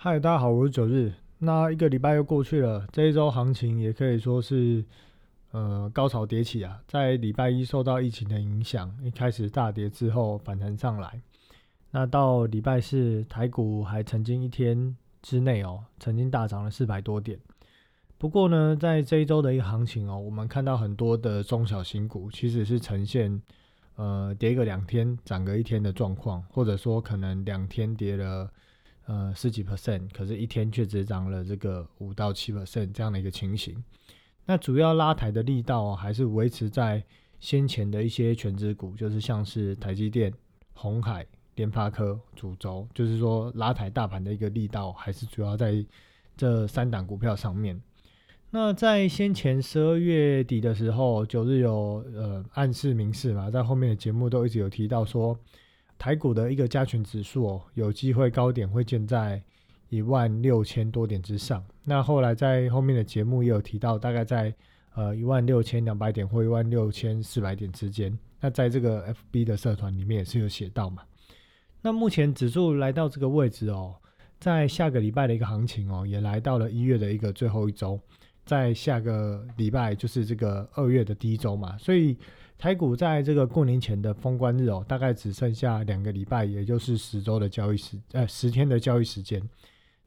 嗨，大家好，我是九日。那一个礼拜又过去了，这一周行情也可以说是呃高潮迭起啊。在礼拜一受到疫情的影响，一开始大跌之后反弹上来。那到礼拜四，台股还曾经一天之内哦，曾经大涨了四百多点。不过呢，在这一周的一个行情哦，我们看到很多的中小型股其实是呈现呃跌个两天涨个一天的状况，或者说可能两天跌了。呃，十几 percent，可是一天却只涨了这个五到七 percent 这样的一个情形。那主要拉抬的力道还是维持在先前的一些全指股，就是像是台积电、红海、联发科主轴，就是说拉抬大盘的一个力道，还是主要在这三档股票上面。那在先前十二月底的时候，九日有呃暗示明示嘛，在后面的节目都一直有提到说。台股的一个加权指数哦，有机会高点会建在一万六千多点之上。那后来在后面的节目也有提到，大概在呃一万六千两百点或一万六千四百点之间。那在这个 FB 的社团里面也是有写到嘛。那目前指数来到这个位置哦，在下个礼拜的一个行情哦，也来到了一月的一个最后一周，在下个礼拜就是这个二月的第一周嘛，所以。台股在这个过年前的封关日哦，大概只剩下两个礼拜，也就是十周的交易时，呃，十天的交易时间。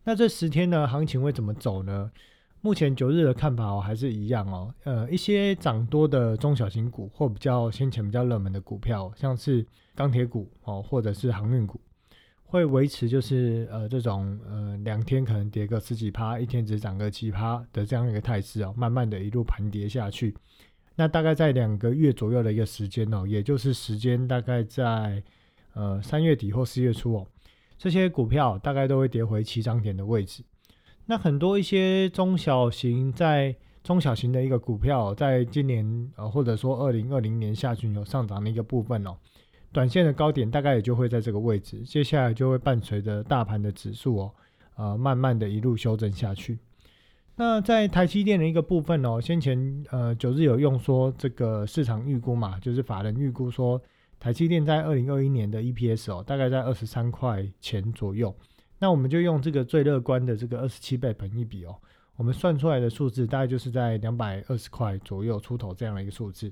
那这十天呢，行情会怎么走呢？目前九日的看法哦，还是一样哦。呃，一些涨多的中小型股或比较先前比较热门的股票，像是钢铁股哦，或者是航运股，会维持就是呃这种呃两天可能跌个十几趴，一天只涨个几趴的这样一个态势哦，慢慢的一路盘跌下去。那大概在两个月左右的一个时间哦，也就是时间大概在呃三月底或四月初哦，这些股票大概都会跌回起涨点的位置。那很多一些中小型在中小型的一个股票，在今年呃或者说二零二零年下旬有上涨的一个部分哦，短线的高点大概也就会在这个位置，接下来就会伴随着大盘的指数哦，呃慢慢的一路修正下去。那在台积电的一个部分哦，先前呃九日有用说这个市场预估嘛，就是法人预估说台积电在二零二一年的 EPS 哦，大概在二十三块钱左右。那我们就用这个最乐观的这个二十七倍本一比哦，我们算出来的数字大概就是在两百二十块左右出头这样的一个数字。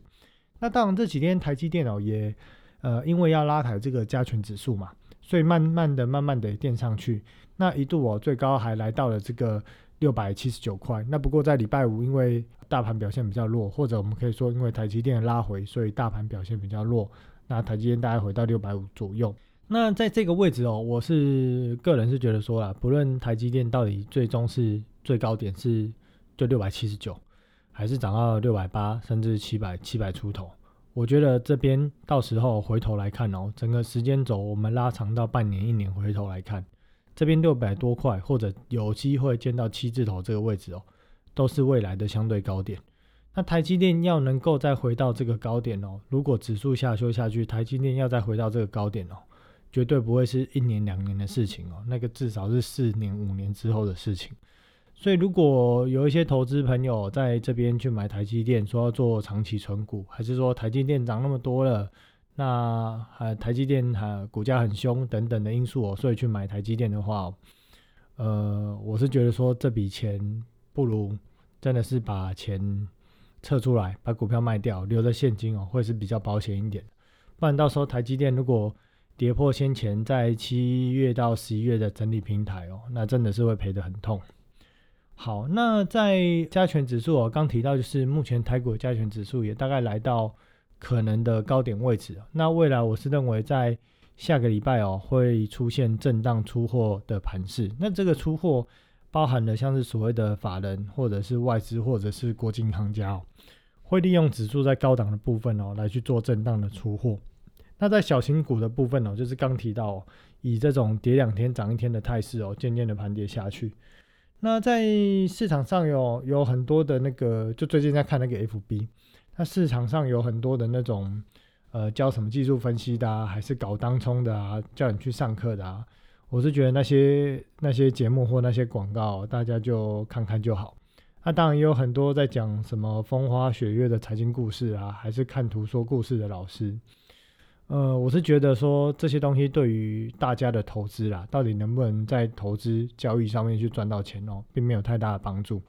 那当然这几天台积电哦也呃因为要拉抬这个加权指数嘛，所以慢慢的、慢慢的垫上去。那一度哦最高还来到了这个。六百七十九块。那不过在礼拜五，因为大盘表现比较弱，或者我们可以说因为台积电拉回，所以大盘表现比较弱。那台积电大概回到六百五左右。那在这个位置哦，我是个人是觉得说啦，不论台积电到底最终是最高点是就六百七十九，还是涨到六百八，甚至七百七百出头，我觉得这边到时候回头来看哦，整个时间轴我们拉长到半年、一年回头来看。这边六百多块，或者有机会见到七字头这个位置哦，都是未来的相对高点。那台积电要能够再回到这个高点哦，如果指数下修下去，台积电要再回到这个高点哦，绝对不会是一年两年的事情哦，那个至少是四年五年之后的事情。所以如果有一些投资朋友在这边去买台积电，说要做长期存股，还是说台积电涨那么多了？那呃台积电还股价很凶等等的因素哦，所以去买台积电的话，呃，我是觉得说这笔钱不如真的是把钱撤出来，把股票卖掉，留着现金哦，会是比较保险一点。不然到时候台积电如果跌破先前在七月到十一月的整理平台哦，那真的是会赔得很痛。好，那在加权指数我刚提到就是目前台股加权指数也大概来到。可能的高点位置，那未来我是认为在下个礼拜哦会出现震荡出货的盘势。那这个出货包含了像是所谓的法人或者是外资或者是国际银行家哦，会利用指数在高档的部分哦来去做震荡的出货。那在小型股的部分哦，就是刚提到以这种跌两天涨一天的态势哦，渐渐的盘跌下去。那在市场上有有很多的那个，就最近在看那个 FB。那市场上有很多的那种，呃，教什么技术分析的啊，还是搞当冲的啊，叫你去上课的啊。我是觉得那些那些节目或那些广告，大家就看看就好。那当然也有很多在讲什么风花雪月的财经故事啊，还是看图说故事的老师。呃，我是觉得说这些东西对于大家的投资啦，到底能不能在投资交易上面去赚到钱哦，并没有太大的帮助。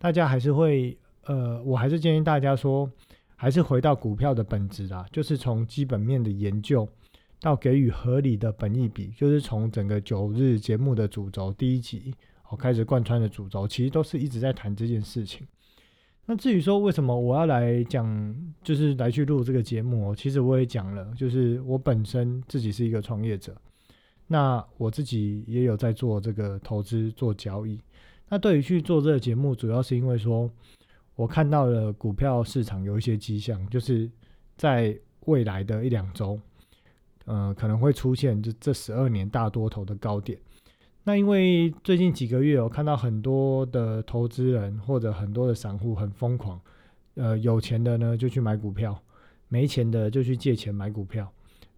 大家还是会，呃，我还是建议大家说，还是回到股票的本质啦，就是从基本面的研究到给予合理的本益比，就是从整个九日节目的主轴第一集哦开始贯穿的主轴，其实都是一直在谈这件事情。那至于说为什么我要来讲，就是来去录这个节目哦，其实我也讲了，就是我本身自己是一个创业者，那我自己也有在做这个投资做交易。那对于去做这个节目，主要是因为说我看到了股票市场有一些迹象，就是在未来的一两周，呃，可能会出现就这十二年大多头的高点。那因为最近几个月，我看到很多的投资人或者很多的散户很疯狂，呃，有钱的呢就去买股票，没钱的就去借钱买股票，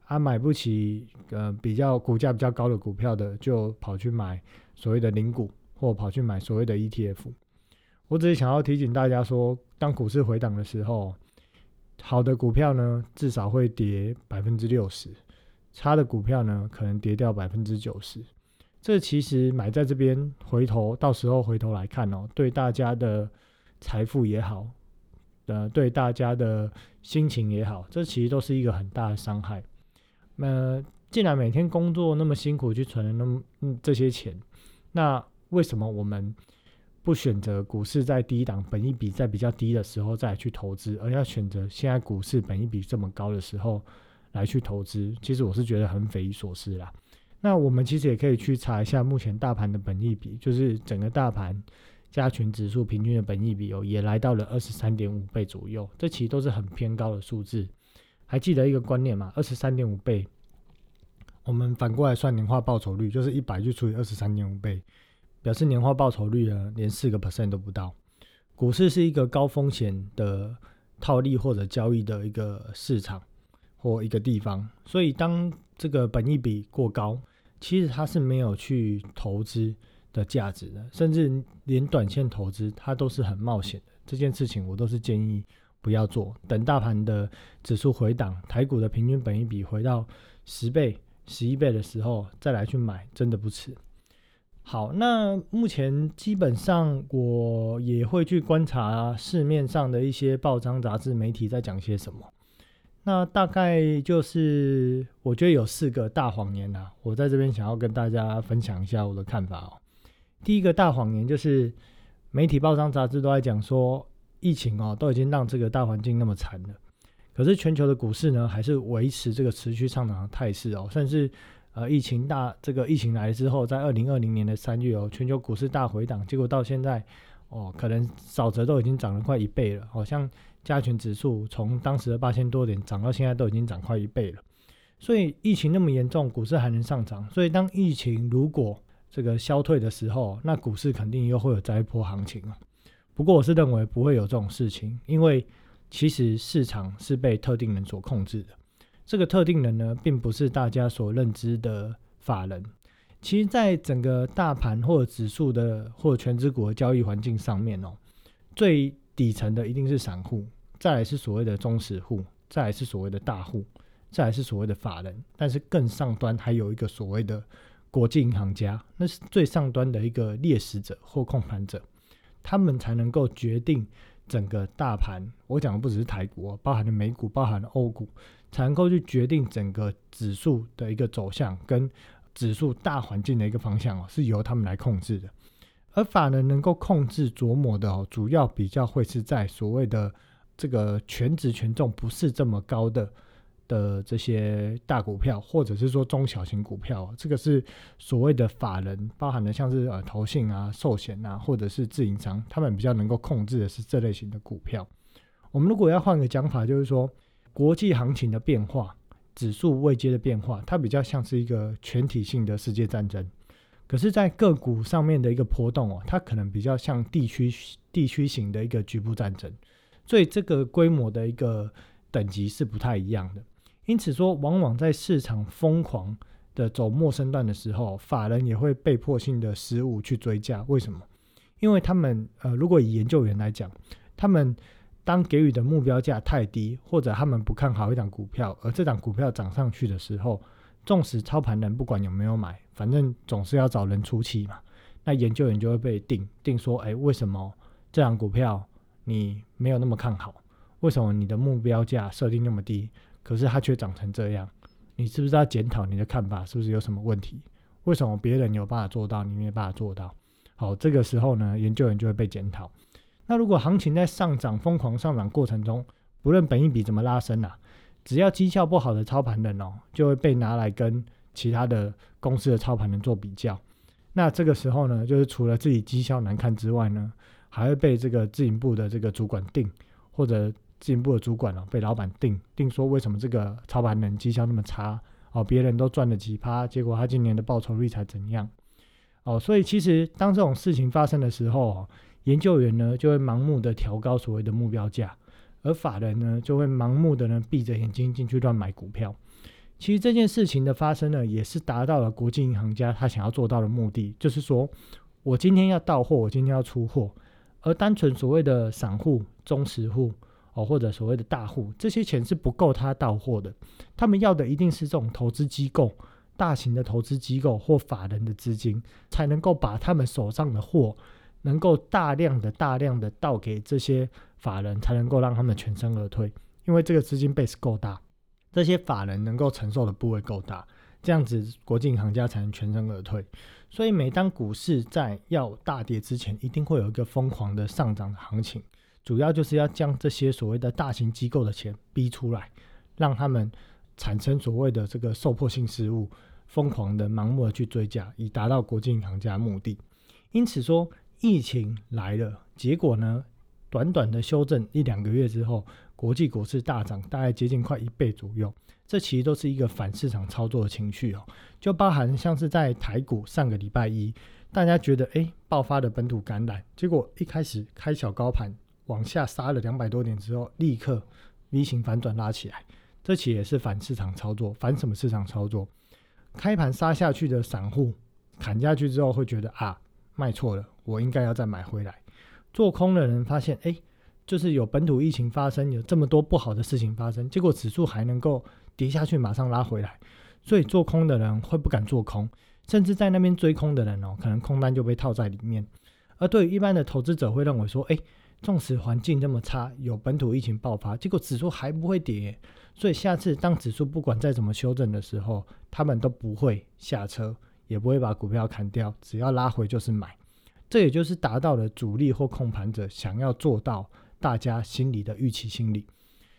啊，买不起呃比较股价比较高的股票的，就跑去买所谓的零股，或跑去买所谓的 ETF。我只是想要提醒大家说，当股市回档的时候，好的股票呢至少会跌百分之六十，差的股票呢可能跌掉百分之九十。这其实买在这边，回头到时候回头来看哦，对大家的财富也好，呃，对大家的心情也好，这其实都是一个很大的伤害。那既然每天工作那么辛苦去存了那么这些钱，那为什么我们不选择股市在低档、本一比在比较低的时候再去投资，而要选择现在股市本一比这么高的时候来去投资？其实我是觉得很匪夷所思啦。那我们其实也可以去查一下目前大盘的本益比，就是整个大盘加权指数平均的本益比哦，也来到了二十三点五倍左右，这其实都是很偏高的数字。还记得一个观念吗？二十三点五倍，我们反过来算年化报酬率，就是一百去除以二十三点五倍，表示年化报酬率呢连四个 percent 都不到。股市是一个高风险的套利或者交易的一个市场或一个地方，所以当这个本益比过高，其实它是没有去投资的价值的，甚至连短线投资它都是很冒险的。这件事情我都是建议不要做。等大盘的指数回档，台股的平均本益比回到十倍、十一倍的时候，再来去买，真的不迟。好，那目前基本上我也会去观察市面上的一些报章、杂志、媒体在讲些什么。那大概就是我觉得有四个大谎言呐，我在这边想要跟大家分享一下我的看法哦。第一个大谎言就是媒体、报章、杂志都在讲说疫情哦都已经让这个大环境那么惨了，可是全球的股市呢还是维持这个持续上涨的态势哦，甚至呃疫情大这个疫情来之后，在二零二零年的三月哦，全球股市大回档，结果到现在哦可能少则都已经涨了快一倍了，好像。加权指数从当时的八千多点涨到现在都已经涨快一倍了，所以疫情那么严重，股市还能上涨。所以当疫情如果这个消退的时候，那股市肯定又会有再一波行情啊。不过我是认为不会有这种事情，因为其实市场是被特定人所控制的。这个特定人呢，并不是大家所认知的法人。其实，在整个大盘或指数的或全指股的交易环境上面哦，最底层的一定是散户。再来是所谓的中实户，再来是所谓的大户，再来是所谓的法人，但是更上端还有一个所谓的国际银行家，那是最上端的一个猎食者或控盘者，他们才能够决定整个大盘。我讲的不只是台股，包含了美股，包含了欧股，才能够去决定整个指数的一个走向跟指数大环境的一个方向哦，是由他们来控制的。而法人能够控制琢磨的哦，主要比较会是在所谓的。这个全职权重不是这么高的的这些大股票，或者是说中小型股票，这个是所谓的法人，包含的像是呃投信啊、寿险啊，或者是自营商，他们比较能够控制的是这类型的股票。我们如果要换个讲法，就是说国际行情的变化、指数位阶的变化，它比较像是一个全体性的世界战争。可是，在个股上面的一个波动哦，它可能比较像地区地区型的一个局部战争。所以这个规模的一个等级是不太一样的，因此说，往往在市场疯狂的走陌生段的时候，法人也会被迫性的失误去追加。为什么？因为他们呃，如果以研究员来讲，他们当给予的目标价太低，或者他们不看好一档股票，而这档股票涨上去的时候，纵使操盘人不管有没有买，反正总是要找人出气嘛。那研究员就会被定定说，哎，为什么这档股票你没有那么看好？为什么你的目标价设定那么低，可是它却长成这样？你是不是要检讨你的看法是不是有什么问题？为什么别人有办法做到，你没办法做到？好，这个时候呢，研究员就会被检讨。那如果行情在上涨、疯狂上涨过程中，不论本一笔怎么拉升啊，只要绩效不好的操盘人哦，就会被拿来跟其他的公司的操盘人做比较。那这个时候呢，就是除了自己绩效难看之外呢，还会被这个自营部的这个主管定，或者自营部的主管哦，被老板定定说为什么这个操盘人绩效那么差哦，别人都赚了几趴，结果他今年的报酬率才怎样？哦，所以其实当这种事情发生的时候，哦研究员呢就会盲目的调高所谓的目标价，而法人呢就会盲目的呢闭着眼睛进去乱买股票。其实这件事情的发生呢，也是达到了国际银行家他想要做到的目的，就是说我今天要到货，我今天要出货，而单纯所谓的散户、中实户哦，或者所谓的大户，这些钱是不够他到货的，他们要的一定是这种投资机构。大型的投资机构或法人的资金，才能够把他们手上的货，能够大量的、大量的倒给这些法人，才能够让他们全身而退。因为这个资金 base 够大，这些法人能够承受的部位够大，这样子国际银行家才能全身而退。所以，每当股市在要大跌之前，一定会有一个疯狂的上涨的行情，主要就是要将这些所谓的大型机构的钱逼出来，让他们。产生所谓的这个受迫性失误，疯狂的盲目的去追加，以达到国际银行家目的。因此说，疫情来了，结果呢，短短的修正一两个月之后，国际股市大涨，大概接近快一倍左右。这其实都是一个反市场操作的情绪哦，就包含像是在台股上个礼拜一，大家觉得哎爆发的本土感染，结果一开始开小高盘往下杀了两百多点之后，立刻 V 型反转拉起来。这起也是反市场操作，反什么市场操作？开盘杀下去的散户砍下去之后，会觉得啊，卖错了，我应该要再买回来。做空的人发现，哎，就是有本土疫情发生，有这么多不好的事情发生，结果指数还能够跌下去，马上拉回来，所以做空的人会不敢做空，甚至在那边追空的人哦，可能空单就被套在里面。而对于一般的投资者会认为说，哎，纵使环境这么差，有本土疫情爆发，结果指数还不会跌。所以下次当指数不管再怎么修正的时候，他们都不会下车，也不会把股票砍掉，只要拉回就是买。这也就是达到了主力或控盘者想要做到大家心里的预期心理。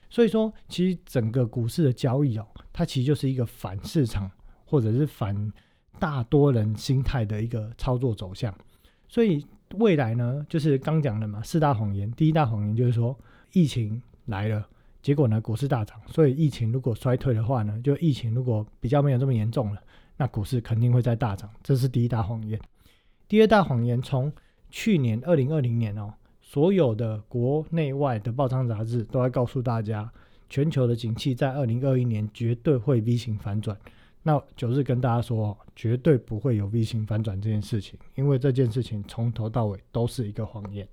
所以说，其实整个股市的交易哦，它其实就是一个反市场或者是反大多人心态的一个操作走向。所以未来呢，就是刚讲的嘛，四大谎言。第一大谎言就是说，疫情来了。结果呢，股市大涨。所以疫情如果衰退的话呢，就疫情如果比较没有这么严重了，那股市肯定会在大涨。这是第一大谎言。第二大谎言，从去年二零二零年哦，所有的国内外的报章杂志都在告诉大家，全球的景气在二零二一年绝对会 V 型反转。那九日跟大家说，绝对不会有 V 型反转这件事情，因为这件事情从头到尾都是一个谎言。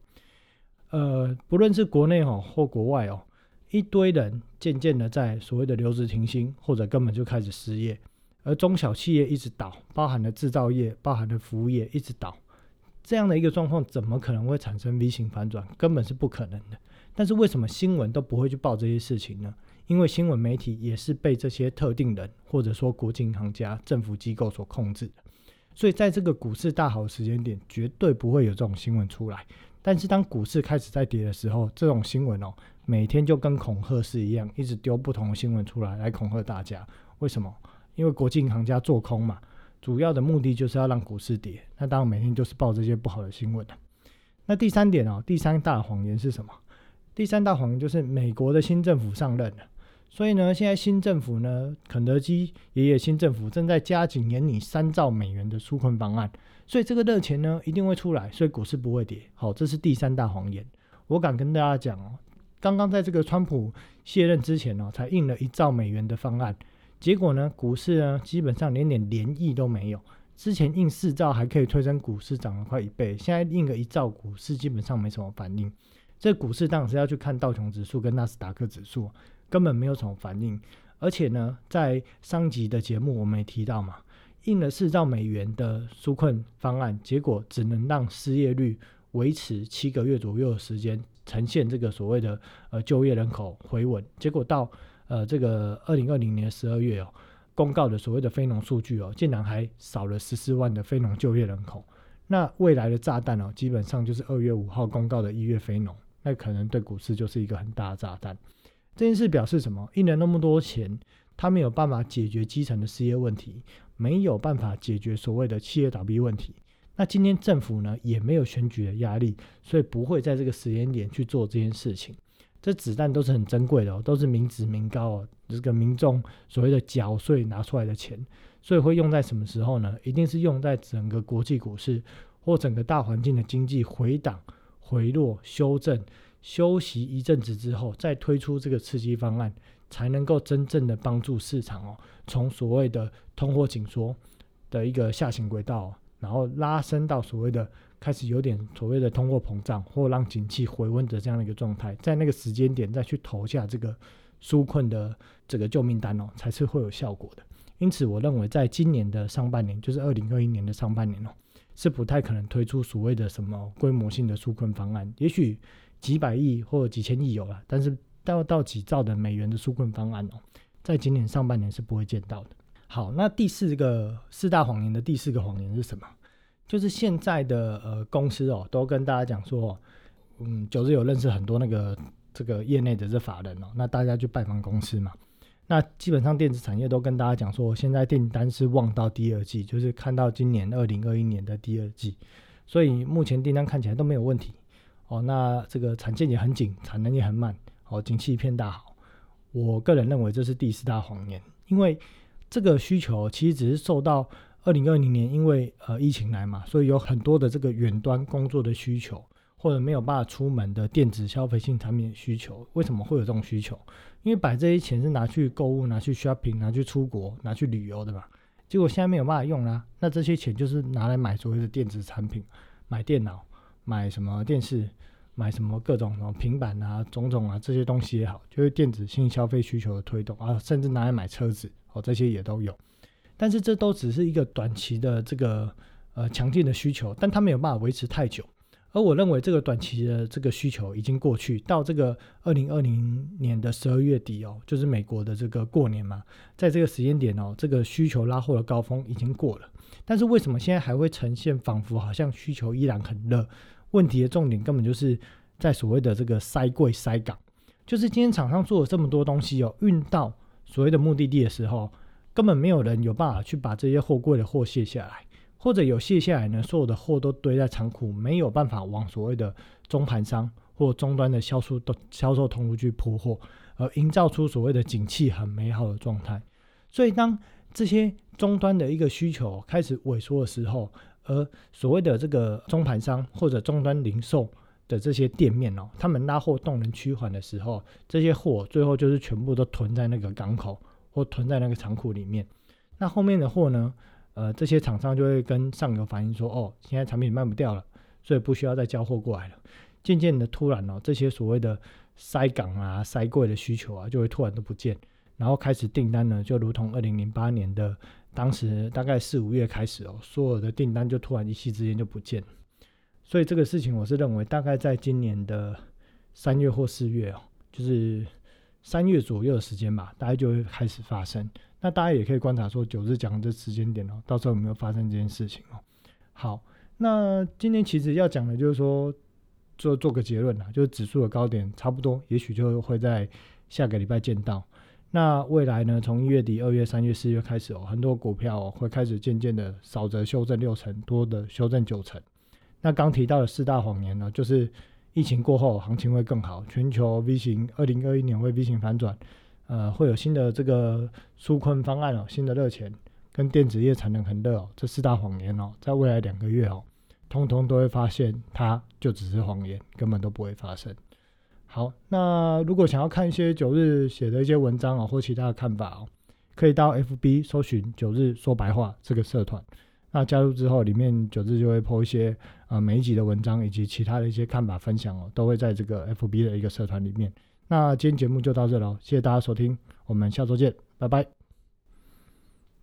呃，不论是国内哦或国外哦。一堆人渐渐的在所谓的留职停薪，或者根本就开始失业，而中小企业一直倒，包含了制造业、包含了服务业一直倒，这样的一个状况，怎么可能会产生 V 型反转？根本是不可能的。但是为什么新闻都不会去报这些事情呢？因为新闻媒体也是被这些特定人，或者说国际银行家、政府机构所控制的，所以在这个股市大好的时间点，绝对不会有这种新闻出来。但是当股市开始在跌的时候，这种新闻哦。每天就跟恐吓是一样，一直丢不同的新闻出来来恐吓大家。为什么？因为国际银行家做空嘛，主要的目的就是要让股市跌。那当然每天就是报这些不好的新闻那第三点哦，第三大谎言是什么？第三大谎言就是美国的新政府上任了，所以呢，现在新政府呢，肯德基爷爷新政府正在加紧研拟三兆美元的纾困方案，所以这个热钱呢一定会出来，所以股市不会跌。好，这是第三大谎言。我敢跟大家讲哦。刚刚在这个川普卸任之前呢，才印了一兆美元的方案，结果呢，股市呢基本上连点涟漪都没有。之前印四兆还可以推升股市涨了快一倍，现在印个一兆，股市基本上没什么反应。这股市当然是要去看道琼指数跟纳斯达克指数，根本没有什么反应。而且呢，在上集的节目我们也提到嘛，印了四兆美元的纾困方案，结果只能让失业率维持七个月左右的时间，呈现这个所谓的呃就业人口回稳。结果到呃这个二零二零年十二月哦，公告的所谓的非农数据哦，竟然还少了十四万的非农就业人口。那未来的炸弹哦，基本上就是二月五号公告的一月非农，那可能对股市就是一个很大的炸弹。这件事表示什么？印了那么多钱，他没有办法解决基层的失业问题，没有办法解决所谓的企业倒闭问题。那今天政府呢，也没有选举的压力，所以不会在这个时间点去做这件事情。这子弹都是很珍贵的哦，都是民脂民膏哦，这个民众所谓的缴税拿出来的钱。所以会用在什么时候呢？一定是用在整个国际股市或整个大环境的经济回档、回落、修正、休息一阵子之后，再推出这个刺激方案，才能够真正的帮助市场哦，从所谓的通货紧缩的一个下行轨道，然后拉升到所谓的开始有点所谓的通货膨胀或让景气回温的这样的一个状态，在那个时间点再去投下这个纾困的这个救命单哦，才是会有效果的。因此，我认为在今年的上半年，就是二零二一年的上半年哦，是不太可能推出所谓的什么规模性的纾困方案。也许几百亿或者几千亿有了，但是到到几兆的美元的纾困方案哦，在今年上半年是不会见到的。好，那第四个四大谎言的第四个谎言是什么？就是现在的呃公司哦，都跟大家讲说，嗯，九日有认识很多那个这个业内的这法人哦，那大家去拜访公司嘛。那基本上电子产业都跟大家讲说，现在订单是望到第二季，就是看到今年二零二一年的第二季，所以目前订单看起来都没有问题。哦，那这个产线也很紧，产能也很慢，哦，景气一片大好。我个人认为这是第四大谎言，因为这个需求其实只是受到二零二零年因为呃疫情来嘛，所以有很多的这个远端工作的需求，或者没有办法出门的电子消费性产品需求。为什么会有这种需求？因为把这些钱是拿去购物、拿去 shopping、拿去出国、拿去旅游的嘛，结果现在没有办法用啦。那这些钱就是拿来买所谓的电子产品，买电脑、买什么电视、买什么各种什么平板啊、种种啊这些东西也好，就是电子性消费需求的推动啊，甚至拿来买车子哦，这些也都有。但是这都只是一个短期的这个呃强劲的需求，但它没有办法维持太久。而我认为这个短期的这个需求已经过去，到这个二零二零年的十二月底哦，就是美国的这个过年嘛，在这个时间点哦，这个需求拉货的高峰已经过了。但是为什么现在还会呈现仿佛好像需求依然很热？问题的重点根本就是在所谓的这个塞柜塞港，就是今天厂商做了这么多东西哦，运到所谓的目的地的时候，根本没有人有办法去把这些货柜的货卸下来。或者有卸下来呢，所有的货都堆在仓库，没有办法往所谓的中盘商或终端的销售的销售通路去铺货，而营造出所谓的景气很美好的状态。所以当这些终端的一个需求开始萎缩的时候，而所谓的这个中盘商或者终端零售的这些店面哦，他们拉货动能趋缓的时候，这些货最后就是全部都囤在那个港口或囤在那个仓库里面。那后面的货呢？呃，这些厂商就会跟上游反映说，哦，现在产品卖不掉了，所以不需要再交货过来了。渐渐的，突然哦，这些所谓的塞港啊、塞柜的需求啊，就会突然都不见，然后开始订单呢，就如同二零零八年的当时大概四五月开始哦，所有的订单就突然一夕之间就不见。所以这个事情，我是认为大概在今年的三月或四月哦，就是三月左右的时间吧，大概就会开始发生。那大家也可以观察说，九日讲的这时间点哦，到时候有没有发生这件事情哦？好，那今天其实要讲的就是说，做做个结论啊，就是指数的高点差不多，也许就会在下个礼拜见到。那未来呢，从一月底、二月、三月、四月开始哦，很多股票会开始渐渐的少则修正六成，多的修正九成。那刚提到的四大谎言呢，就是疫情过后行情会更好，全球 V 型，二零二一年会 V 型反转。呃，会有新的这个纾困方案哦，新的热钱跟电子业产能很热哦，这四大谎言哦，在未来两个月哦，通通都会发现它就只是谎言，根本都不会发生。好，那如果想要看一些九日写的一些文章哦，或其他的看法哦，可以到 FB 搜寻九日说白话这个社团，那加入之后，里面九日就会 po 一些呃每一集的文章以及其他的一些看法分享哦，都会在这个 FB 的一个社团里面。那今天节目就到这了，谢谢大家收听，我们下周见，拜拜。